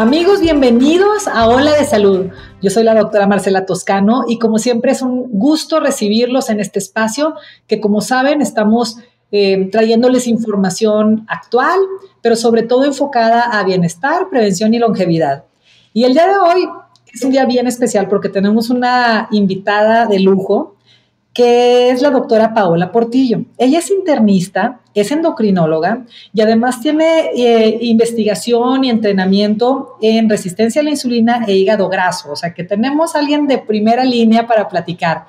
Amigos, bienvenidos a Ola de Salud. Yo soy la doctora Marcela Toscano y como siempre es un gusto recibirlos en este espacio que como saben estamos eh, trayéndoles información actual, pero sobre todo enfocada a bienestar, prevención y longevidad. Y el día de hoy es un día bien especial porque tenemos una invitada de lujo que es la doctora Paola Portillo. Ella es internista, es endocrinóloga y además tiene eh, investigación y entrenamiento en resistencia a la insulina e hígado graso. O sea que tenemos a alguien de primera línea para platicar.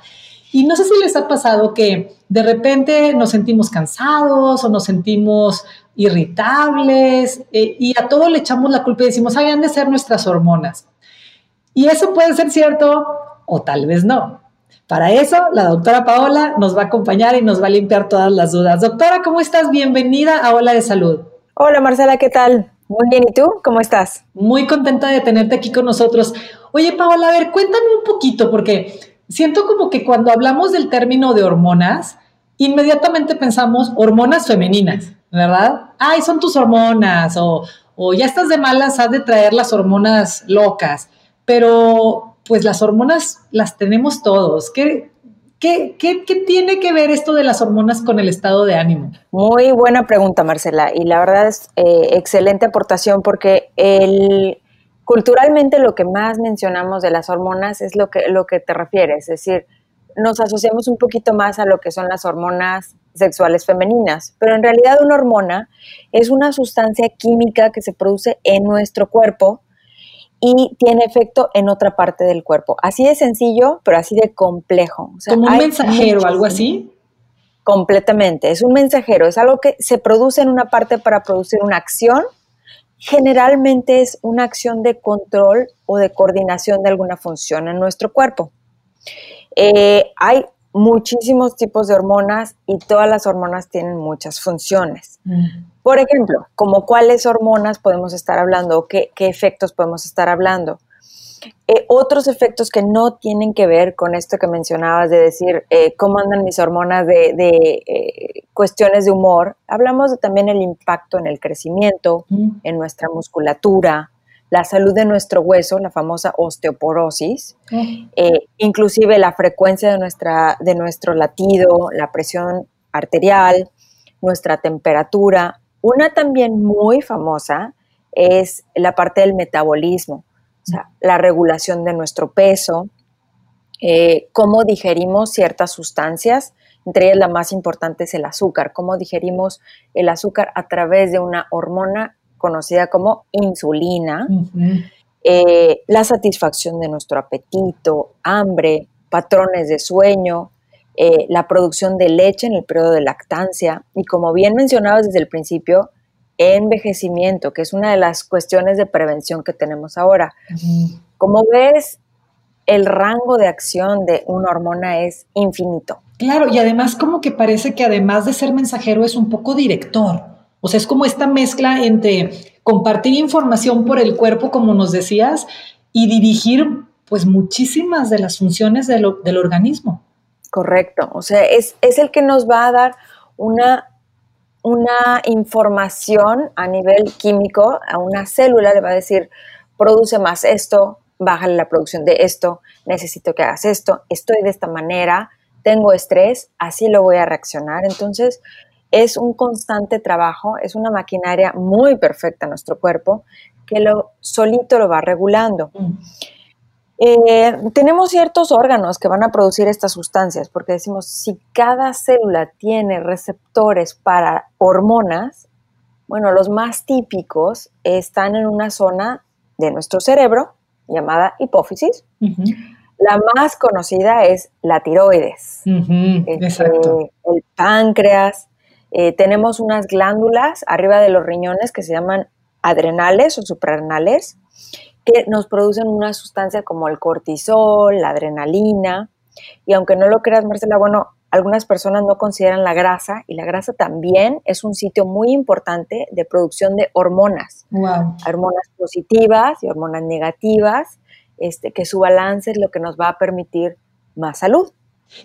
Y no sé si les ha pasado que de repente nos sentimos cansados o nos sentimos irritables eh, y a todo le echamos la culpa y decimos, ay, han de ser nuestras hormonas. Y eso puede ser cierto o tal vez no. Para eso, la doctora Paola nos va a acompañar y nos va a limpiar todas las dudas. Doctora, ¿cómo estás? Bienvenida a Ola de Salud. Hola Marcela, ¿qué tal? Muy bien, ¿y tú? ¿Cómo estás? Muy contenta de tenerte aquí con nosotros. Oye, Paola, a ver, cuéntame un poquito, porque siento como que cuando hablamos del término de hormonas, inmediatamente pensamos hormonas femeninas, ¿verdad? Ay, son tus hormonas, o, o ya estás de malas, has de traer las hormonas locas. Pero, pues las hormonas las tenemos todos. ¿Qué, qué, tiene que ver esto de las hormonas con el estado de ánimo? Muy buena pregunta, Marcela. Y la verdad es eh, excelente aportación porque el, culturalmente lo que más mencionamos de las hormonas es lo que, lo que te refieres. Es decir, nos asociamos un poquito más a lo que son las hormonas sexuales femeninas, pero en realidad una hormona es una sustancia química que se produce en nuestro cuerpo y tiene efecto en otra parte del cuerpo. Así de sencillo, pero así de complejo. Como un mensajero, algo así. Completamente. Es un mensajero, es algo que se produce en una parte para producir una acción. Generalmente es una acción de control o de coordinación de alguna función en nuestro cuerpo. Eh, hay muchísimos tipos de hormonas y todas las hormonas tienen muchas funciones. Por ejemplo, como cuáles hormonas podemos estar hablando qué, efectos podemos estar hablando. Eh, otros efectos que no tienen que ver con esto que mencionabas de decir eh, cómo andan mis hormonas de, eh, cuestiones de humor, hablamos de también el impacto en el crecimiento, en nuestra musculatura, la salud de nuestro hueso, la famosa osteoporosis, inclusive la frecuencia de, nuestra, de nuestro latido, la presión arterial, nuestra temperatura, una también muy famosa es la parte del metabolismo, o sea, la regulación de nuestro peso, eh, cómo digerimos ciertas sustancias, entre ellas la más importante es el azúcar, cómo digerimos el azúcar a través de una hormona conocida como insulina, eh, la satisfacción de nuestro apetito, hambre, patrones de sueño, eh, la producción de leche en el periodo de lactancia y como bien mencionabas desde el principio, envejecimiento, que es una de las cuestiones de prevención que tenemos ahora. Como ves, el rango de acción de una hormona es infinito. Claro, y además como que parece que además de ser mensajero es un poco director. O sea, es como esta mezcla entre compartir información por el cuerpo, como nos decías, y dirigir pues muchísimas de las funciones del organismo. Correcto, o sea, es, el que nos va a dar una, una información a nivel químico a una célula, le va a decir, produce más esto, bájale la producción de esto, necesito que hagas esto, estoy de esta manera, tengo estrés, así lo voy a reaccionar. Entonces, es un constante trabajo, es una maquinaria muy perfecta en nuestro cuerpo que lo solito lo va regulando. Mm. Eh, tenemos ciertos órganos que van a producir estas sustancias, porque decimos, si cada célula tiene receptores para hormonas, bueno, los más típicos están en una zona de nuestro cerebro llamada hipófisis. La más conocida es la tiroides, este, el páncreas. Eh, tenemos unas glándulas arriba de los riñones que se llaman adrenales o suprarrenales que nos producen una sustancia como el cortisol, la adrenalina. Y aunque no lo creas, Marcela, bueno, algunas personas no consideran la grasa y la grasa también es un sitio muy importante de producción de hormonas. Hormonas positivas y hormonas negativas, este, que su balance es lo que nos va a permitir más salud.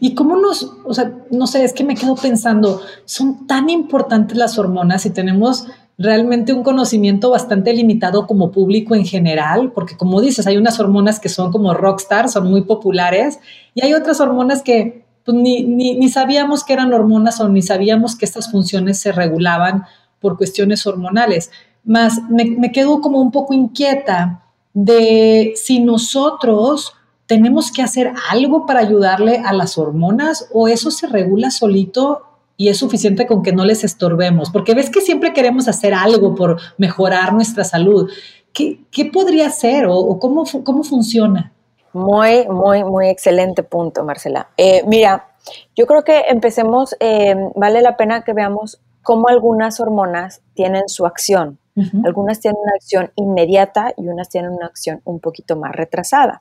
¿Y cómo nos, o sea, no sé, es que me quedo pensando, son tan importantes las hormonas y tenemos realmente un conocimiento bastante limitado como público en general, porque como dices, hay unas hormonas que son como rockstar, son muy populares, y hay otras hormonas que pues, ni, ni, sabíamos que eran hormonas o ni sabíamos que estas funciones se regulaban por cuestiones hormonales. Más me, me quedo como un poco inquieta de si nosotros tenemos que hacer algo para ayudarle a las hormonas o eso se regula solito y es suficiente con que no les estorbemos, porque ves que siempre queremos hacer algo por mejorar nuestra salud. ¿Qué, podría ser o, cómo, cómo funciona? Muy, muy, muy excelente punto, Marcela. Eh, mira, yo creo que empecemos, eh, vale la pena que veamos cómo algunas hormonas tienen su acción. Algunas tienen una acción inmediata y unas tienen una acción un poquito más retrasada.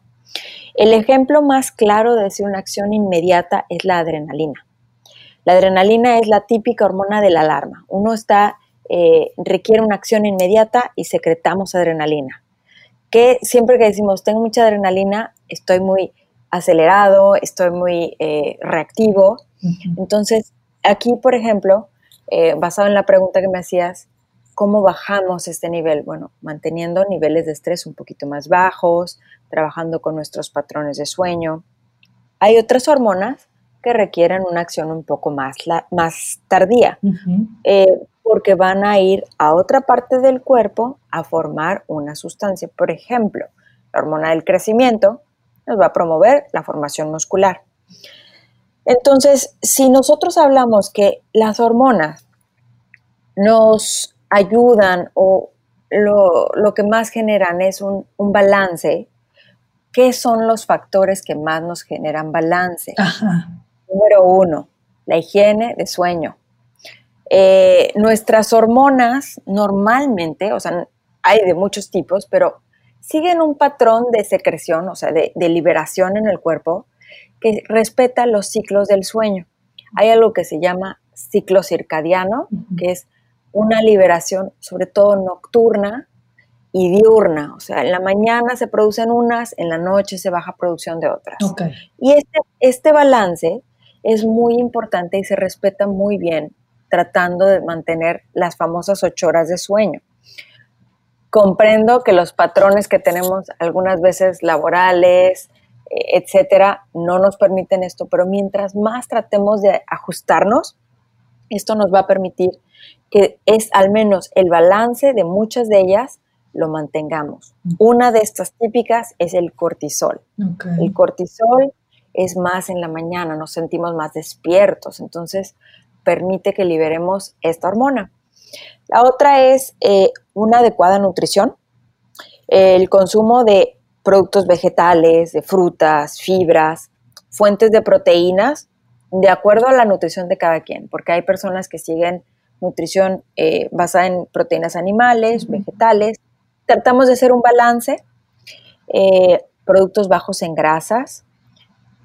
El ejemplo más claro de decir una acción inmediata es la adrenalina. La adrenalina es la típica hormona de la alarma. Uno está, eh, requiere una acción inmediata y secretamos adrenalina. Que siempre que decimos tengo mucha adrenalina, estoy muy acelerado, estoy muy eh, reactivo. Entonces, aquí, por ejemplo, eh, basado en la pregunta que me hacías, ¿cómo bajamos este nivel? Bueno, manteniendo niveles de estrés un poquito más bajos, trabajando con nuestros patrones de sueño. Hay otras hormonas que requieren una acción un poco más, más tardía, eh, porque van a ir a otra parte del cuerpo a formar una sustancia. Por ejemplo, la hormona del crecimiento nos va a promover la formación muscular. Entonces, si nosotros hablamos que las hormonas nos ayudan o lo, que más generan es un, un, balance, ¿qué son los factores que más nos generan balance? Ajá. Número uno, la higiene de sueño. Eh, nuestras hormonas normalmente, o sea, hay de muchos tipos, pero siguen un patrón de secreción, o sea, de, liberación en el cuerpo, que respeta los ciclos del sueño. Hay algo que se llama ciclo circadiano, que es una liberación sobre todo nocturna y diurna. O sea, en la mañana se producen unas, en la noche se baja producción de otras. Y este, este balance es muy importante y se respeta muy bien tratando de mantener las famosas ocho horas de sueño. Comprendo que los patrones que tenemos algunas veces laborales, eh, etcétera, no nos permiten esto, pero mientras más tratemos de ajustarnos, esto nos va a permitir que es al menos el balance de muchas de ellas lo mantengamos. Una de estas típicas es el cortisol. El cortisol es más en la mañana, nos sentimos más despiertos, entonces permite que liberemos esta hormona. La otra es eh, una adecuada nutrición, el consumo de productos vegetales, de frutas, fibras, fuentes de proteínas, de acuerdo a la nutrición de cada quien, porque hay personas que siguen nutrición eh, basada en proteínas animales, vegetales. Tratamos de hacer un balance, eh, productos bajos en grasas,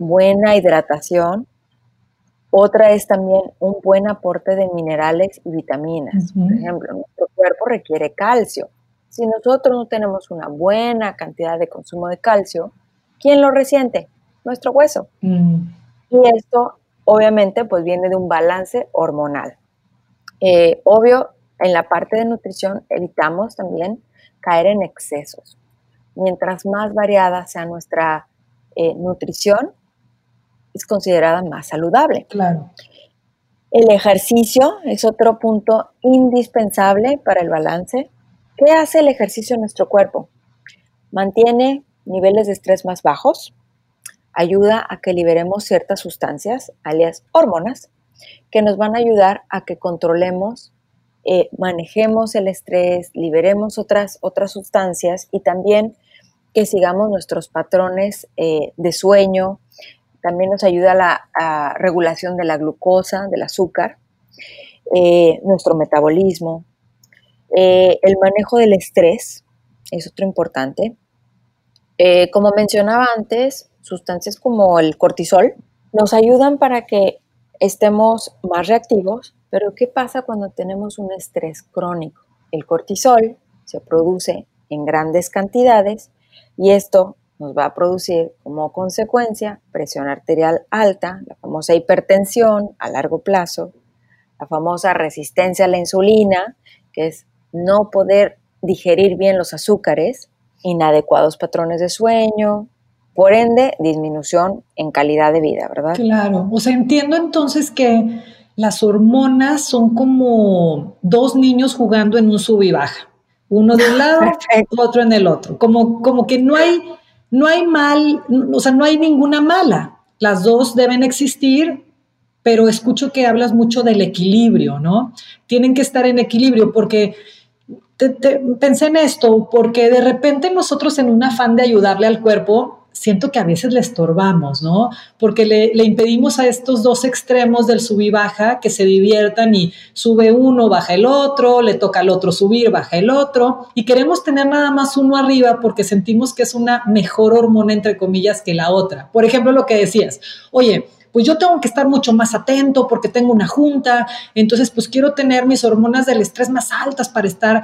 buena hidratación. Otra es también un buen aporte de minerales y vitaminas. Por ejemplo, nuestro cuerpo requiere calcio. Si nosotros no tenemos una buena cantidad de consumo de calcio, ¿quién lo resiente? Nuestro hueso. Mm. Y esto obviamente pues viene de un balance hormonal. Eh, obvio, en la parte de nutrición evitamos también caer en excesos. Mientras más variada sea nuestra eh, nutrición, es considerada más saludable. Claro. El ejercicio es otro punto indispensable para el balance. ¿Qué hace el ejercicio en nuestro cuerpo? Mantiene niveles de estrés más bajos, ayuda a que liberemos ciertas sustancias, alias hormonas, que nos van a ayudar a que controlemos, eh, manejemos el estrés, liberemos otras, otras sustancias y también que sigamos nuestros patrones eh, de sueño, también nos ayuda a la regulación de la glucosa, del azúcar, eh, nuestro metabolismo, eh, el manejo del estrés es otro importante. Eh, como mencionaba antes, sustancias como el cortisol, nos ayudan para que estemos más reactivos, pero ¿qué pasa cuando tenemos un estrés crónico? El cortisol se produce en grandes cantidades y esto nos va a producir como consecuencia presión arterial alta, la famosa hipertensión a largo plazo, la famosa resistencia a la insulina, que es no poder digerir bien los azúcares, inadecuados patrones de sueño, por ende, disminución en calidad de vida, ¿verdad? Claro, o sea, entiendo entonces que las hormonas son como dos niños jugando en un sub y baja, uno de un lado, otro en el otro, como, como que no hay, no hay mal, o sea, no hay ninguna mala, las dos deben existir, pero escucho que hablas mucho del equilibrio, ¿no? Tienen que estar en equilibrio porque pensé en esto, porque de repente nosotros en un afán de ayudarle al cuerpo, siento que a veces le estorbamos, ¿no? Porque le, impedimos a estos dos extremos del sub y baja que se diviertan y sube uno, baja el otro, le toca al otro subir, baja el otro, y queremos tener nada más uno arriba porque sentimos que es una mejor hormona, entre comillas, que la otra. Por ejemplo, lo que decías, oye, pues yo tengo que estar mucho más atento porque tengo una junta, entonces pues quiero tener mis hormonas del estrés más altas para estar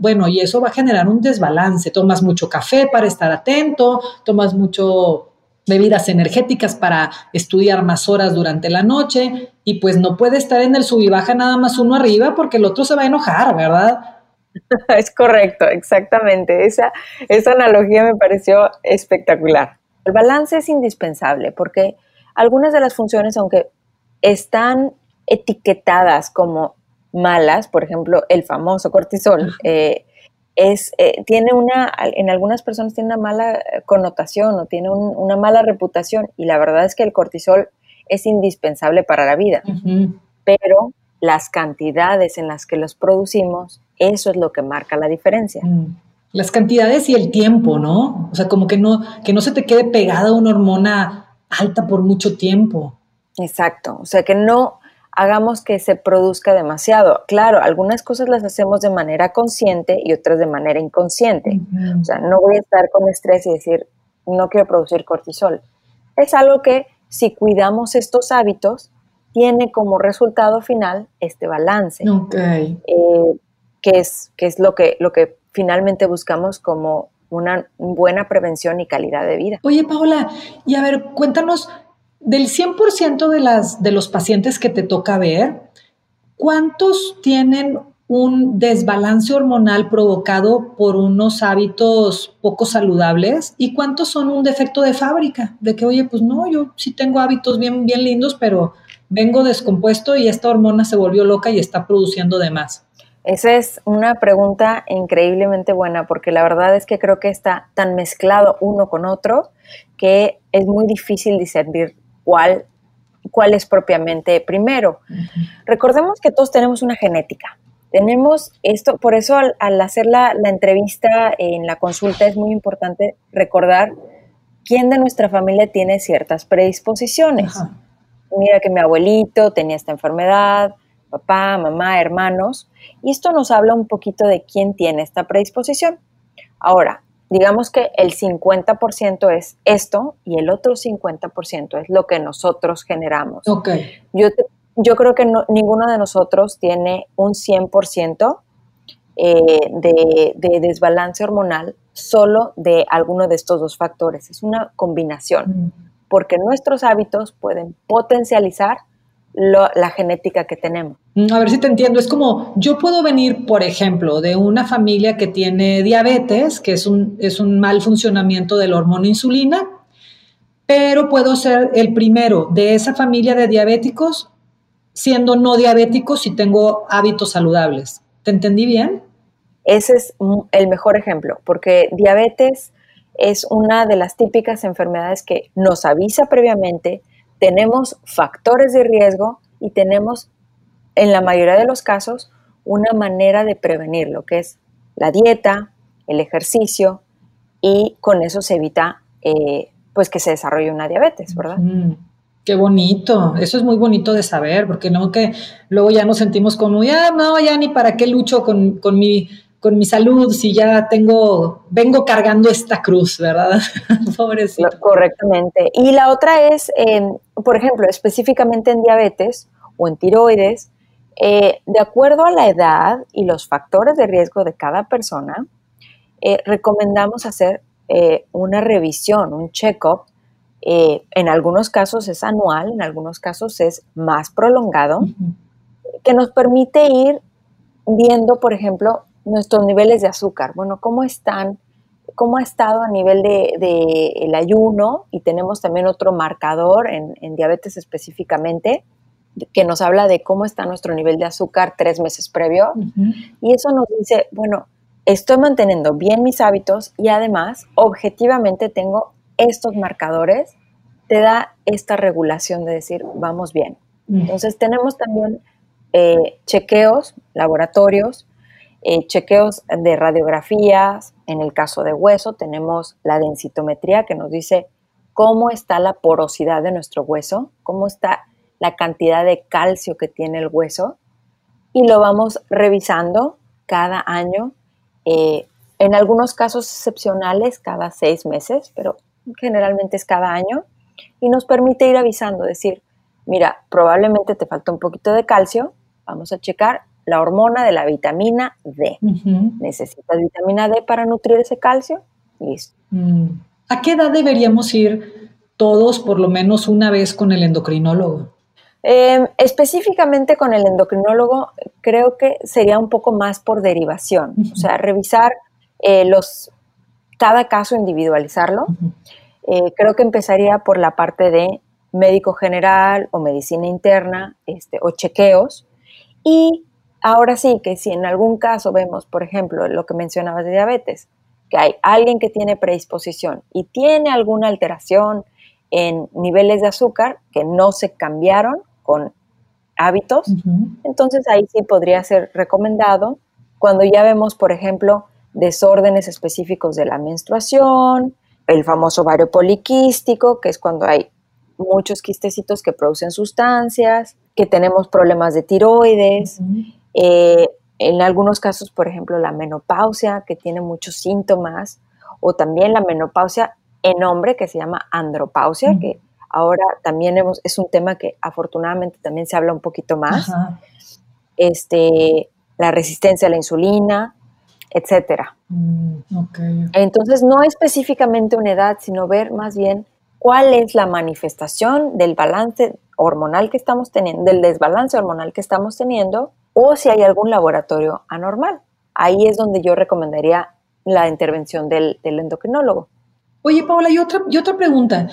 bueno, y eso va a generar un desbalance. Tomas mucho café para estar atento, tomas mucho bebidas energéticas para estudiar más horas durante la noche y pues no puede estar en el sub y baja nada más uno arriba porque el otro se va a enojar, ¿verdad? Es correcto, exactamente. Esa, esa analogía me pareció espectacular. El balance es indispensable porque algunas de las funciones, aunque están etiquetadas como malas, por ejemplo, el famoso cortisol, eh, es, eh, tiene una, en algunas personas tiene una mala connotación o tiene una mala reputación y la verdad es que el cortisol es indispensable para la vida, pero las cantidades en las que los producimos, eso es lo que marca la diferencia. Mm. Las cantidades y el tiempo, ¿no? O sea, como que no, que no se te quede pegada una hormona alta por mucho tiempo. Exacto, o sea, que no, hagamos que se produzca demasiado. Claro, algunas cosas las hacemos de manera consciente y otras de manera inconsciente. O sea, no voy a estar con estrés y decir, no quiero producir cortisol. Es algo que si cuidamos estos hábitos, tiene como resultado final este balance. Okay. Eh, que es, que es lo, que, lo que finalmente buscamos como una buena prevención y calidad de vida. Oye, Paola, y a ver, cuéntanos, del 100% de, las, de los pacientes que te toca ver, ¿cuántos tienen un desbalance hormonal provocado por unos hábitos poco saludables y cuántos son un defecto de fábrica, de que, oye, pues no, yo sí tengo hábitos bien, bien lindos, pero vengo descompuesto y esta hormona se volvió loca y está produciendo de más. Esa es una pregunta increíblemente buena porque la verdad es que creo que está tan mezclado uno con otro que es muy difícil discernir cuál, cuál es propiamente primero. Recordemos que todos tenemos una genética. Tenemos esto, por eso al, hacer la, entrevista en la consulta es muy importante recordar quién de nuestra familia tiene ciertas predisposiciones. Mira que mi abuelito tenía esta enfermedad, papá, mamá, hermanos, y esto nos habla un poquito de quién tiene esta predisposición. Ahora, digamos que el 50% es esto y el otro 50% es lo que nosotros generamos. Okay. Yo, yo creo que ninguno de nosotros tiene un 100% eh, de, de, desbalance hormonal solo de alguno de estos dos factores. Es una combinación, mm. porque nuestros hábitos pueden potencializar la genética que tenemos. Mm, a ver si te entiendo. Es como yo puedo venir, por ejemplo, de una familia que tiene diabetes, que es un, es un mal funcionamiento de la hormona insulina, pero puedo ser el primero de esa familia de diabéticos siendo no diabético si tengo hábitos saludables. ¿Te entendí bien? Ese es el mejor ejemplo, porque diabetes es una de las típicas enfermedades que nos avisa previamente, tenemos factores de riesgo y tenemos, en la mayoría de los casos, una manera de prevenirlo, que es la dieta, el ejercicio, y con eso se evita eh, pues que se desarrolle una diabetes, ¿verdad? Qué bonito, eso es muy bonito de saber, porque no que luego ya nos sentimos como, ya no, ya ni para qué lucho con, mi con mi salud si ya tengo, vengo cargando esta cruz, ¿verdad? Pobrecito. Correctamente. Y la otra es, em, por ejemplo, específicamente en diabetes o en tiroides, eh, de acuerdo a la edad y los factores de riesgo de cada persona, eh, recomendamos hacer eh, una revisión, un check-up. en algunos casos es anual, en algunos casos es más prolongado, que nos permite ir viendo, por ejemplo, nuestros niveles de azúcar. Bueno, ¿cómo están? ¿Cómo ha estado a nivel del de, el ayuno? Y tenemos también otro marcador en, diabetes específicamente que nos habla de cómo está nuestro nivel de azúcar tres meses previo. Y eso nos dice, bueno, estoy manteniendo bien mis hábitos y además, objetivamente, tengo estos marcadores, te da esta regulación de decir, vamos bien. Entonces, tenemos también eh, chequeos, laboratorios, eh, chequeos de radiografías, en el caso de hueso tenemos la densitometría que nos dice cómo está la porosidad de nuestro hueso, cómo está la cantidad de calcio que tiene el hueso y lo vamos revisando cada año, eh, en algunos casos excepcionales cada seis meses, pero generalmente es cada año y nos permite ir avisando, decir, mira, probablemente te falta un poquito de calcio, vamos a checar la hormona de la vitamina D. Necesitas vitamina D para nutrir ese calcio. Listo. Mm. ¿A qué edad deberíamos ir todos por lo menos una vez con el endocrinólogo? Em, específicamente con el endocrinólogo, creo que sería un poco más por derivación, o sea, revisar eh, los, cada caso, individualizarlo. Eh, creo que empezaría por la parte de médico general o medicina interna este, o chequeos y Ahora sí que si en algún caso vemos, por ejemplo, lo que mencionabas de diabetes, que hay alguien que tiene predisposición y tiene alguna alteración en niveles de azúcar que no se cambiaron con hábitos, entonces ahí sí podría ser recomendado cuando ya vemos, por ejemplo, desórdenes específicos de la menstruación, el famoso ovario poliquístico, que es cuando hay muchos quistecitos que producen sustancias, que tenemos problemas de tiroides, eh, en algunos casos, por ejemplo, la menopausia, que tiene muchos síntomas, o también la menopausia en hombre, que se llama andropausia, que ahora también es un tema que afortunadamente también se habla un poquito más. Este, la resistencia a la insulina, etcétera. Mm, Entonces, no específicamente una edad, sino ver más bien cuál es la manifestación del balance hormonal que estamos teniendo, del desbalance hormonal que estamos teniendo o si hay algún laboratorio anormal. Ahí es donde yo recomendaría la intervención del, endocrinólogo. Oye, Paola, y otra, y otra pregunta.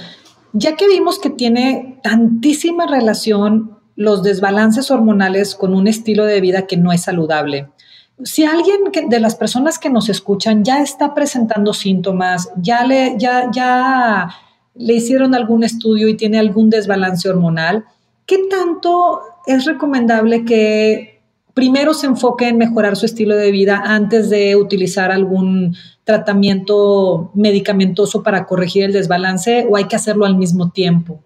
Ya que vimos que tiene tantísima relación los desbalances hormonales con un estilo de vida que no es saludable, si alguien de las personas que nos escuchan ya está presentando síntomas, ya le, ya, ya le hicieron algún estudio y tiene algún desbalance hormonal, ¿qué tanto es recomendable que primero se enfoque en mejorar su estilo de vida antes de utilizar algún tratamiento medicamentoso para corregir el desbalance o hay que hacerlo al mismo tiempo?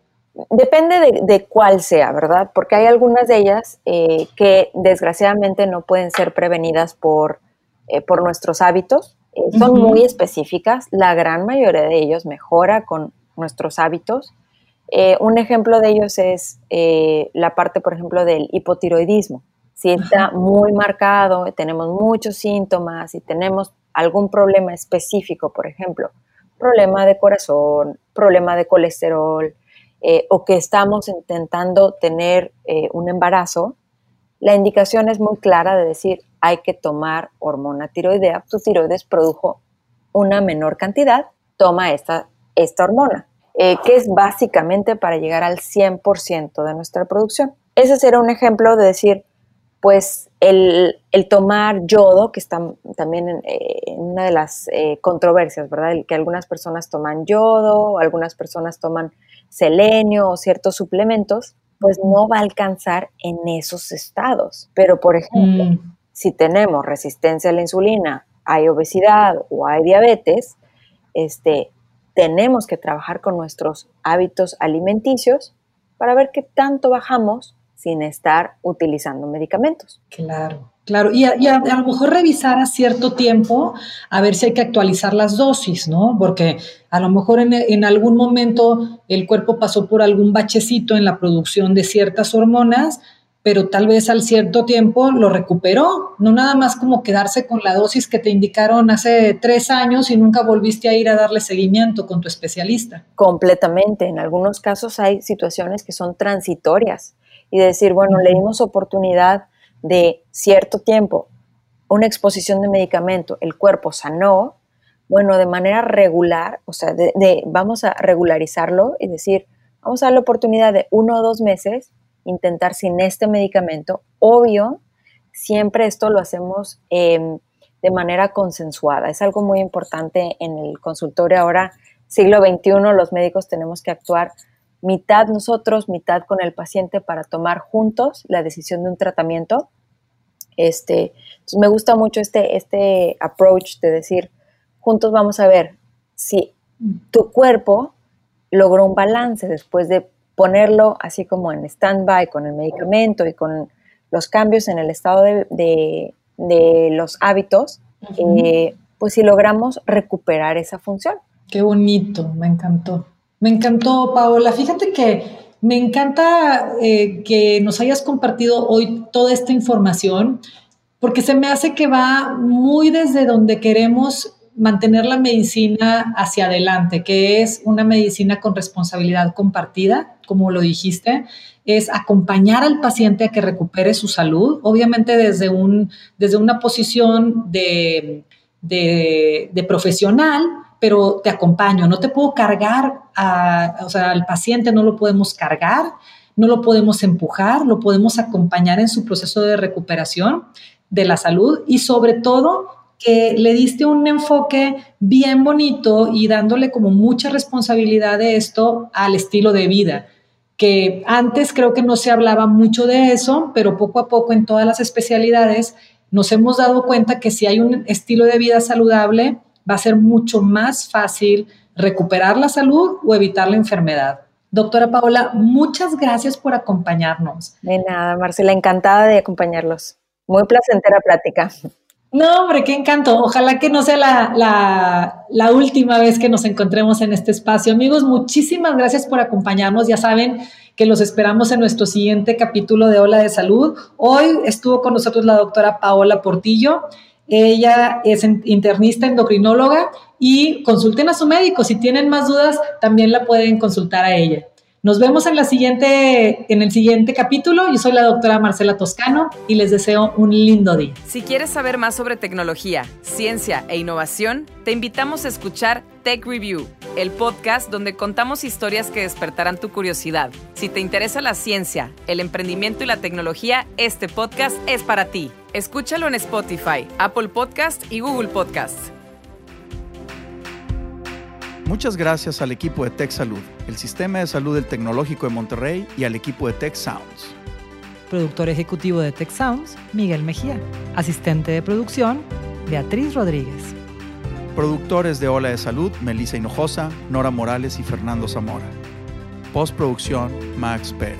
Depende de, cuál sea, ¿verdad? Porque hay algunas de ellas eh, que desgraciadamente no pueden ser prevenidas por, eh, por nuestros hábitos. Eh, son muy específicas. La gran mayoría de ellos mejora con nuestros hábitos. un ejemplo de ellos es la parte, por ejemplo, del hipotiroidismo si está muy marcado, tenemos muchos síntomas y tenemos algún problema específico, por ejemplo, problema de corazón, problema de colesterol, eh, o que estamos intentando tener eh, un embarazo, la indicación es muy clara de decir hay que tomar hormona tiroidea. Tu tiroides produjo una menor cantidad, toma esta, esta hormona, eh, que es básicamente para llegar al 100% de nuestra producción. Ese será un ejemplo de decir, pues el, tomar yodo, que está también en, eh, una de las eh, controversias, ¿verdad? El que algunas personas toman yodo, algunas personas toman selenio o ciertos suplementos, pues no va a alcanzar en esos estados. Pero, por ejemplo, mm. si tenemos resistencia a la insulina, hay obesidad o hay diabetes, este, tenemos que trabajar con nuestros hábitos alimenticios para ver qué tanto bajamos sin estar utilizando medicamentos. Claro. Claro, y, a, lo mejor revisar a cierto tiempo a ver si hay que actualizar las dosis, ¿no? Porque a lo mejor en, en, algún momento el cuerpo pasó por algún bachecito en la producción de ciertas hormonas, pero tal vez al cierto tiempo lo recuperó, no nada más como quedarse con la dosis que te indicaron hace tres años y nunca volviste a ir a darle seguimiento con tu especialista. Completamente, en algunos casos hay situaciones que son transitorias y decir, bueno, le dimos oportunidad de cierto tiempo, una exposición de medicamento, el cuerpo sanó, bueno, de manera regular, o sea, de, vamos a regularizarlo y decir, vamos a dar la oportunidad de uno o dos meses intentar sin este medicamento. Obvio, siempre esto lo hacemos em, de manera consensuada. Es algo muy importante en el consultorio ahora, siglo XXI, los médicos tenemos que actuar mitad nosotros, mitad con el paciente para tomar juntos la decisión de un tratamiento. Este, me gusta mucho este, este approach de decir, juntos vamos a ver si tu cuerpo logró un balance después de ponerlo así como en stand-by con el medicamento y con los cambios en el estado de, los hábitos, eh, pues si logramos recuperar esa función. Qué bonito, me encantó. Me encantó, Paola. Fíjate que me encanta eh, que nos hayas compartido hoy toda esta información, porque se me hace que va muy desde donde queremos mantener la medicina hacia adelante, que es una medicina con responsabilidad compartida, como lo dijiste, es acompañar al paciente a que recupere su salud, obviamente desde, un, desde una posición de, de profesional, pero te acompaño, no te puedo cargar, o sea, al paciente no lo podemos cargar, no lo podemos empujar, lo podemos acompañar en su proceso de recuperación de la salud y sobre todo que le diste un enfoque bien bonito y dándole como mucha responsabilidad de esto al estilo de vida, que antes creo que no se hablaba mucho de eso, pero poco a poco en todas las especialidades nos hemos dado cuenta que si hay un estilo de vida saludable, va a ser mucho más fácil recuperar la salud o evitar la enfermedad. Doctora Paola, muchas gracias por acompañarnos. De nada, Marcela, encantada de acompañarlos. Muy placentera plática. No, hombre, qué encanto. Ojalá que no sea la, la, última vez que nos encontremos en este espacio. Amigos, muchísimas gracias por acompañarnos. Ya saben que los esperamos en nuestro siguiente capítulo de Ola de Salud. Hoy estuvo con nosotros la doctora Paola Portillo. Ella es internista endocrinóloga y consulten a su médico. Si tienen más dudas, también la pueden consultar a ella. Nos vemos en, la siguiente, en el siguiente capítulo. Yo soy la doctora Marcela Toscano y les deseo un lindo día. Si quieres saber más sobre tecnología, ciencia e innovación, te invitamos a escuchar Tech Review, el podcast donde contamos historias que despertarán tu curiosidad. Si te interesa la ciencia, el emprendimiento y la tecnología, este podcast es para ti. Escúchalo en Spotify, Apple Podcast y Google Podcast. Muchas gracias al equipo de Tech Salud, el sistema de salud del Tecnológico de Monterrey y al equipo de Tech Sounds. Productor ejecutivo de Tech Sounds, Miguel Mejía. Asistente de producción, Beatriz Rodríguez. Productores de Ola de Salud, Melissa Hinojosa, Nora Morales y Fernando Zamora. Postproducción, Max Pérez.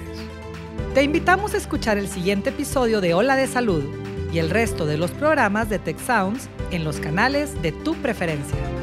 Te invitamos a escuchar el siguiente episodio de Ola de Salud y el resto de los programas de Tech Sounds en los canales de tu preferencia.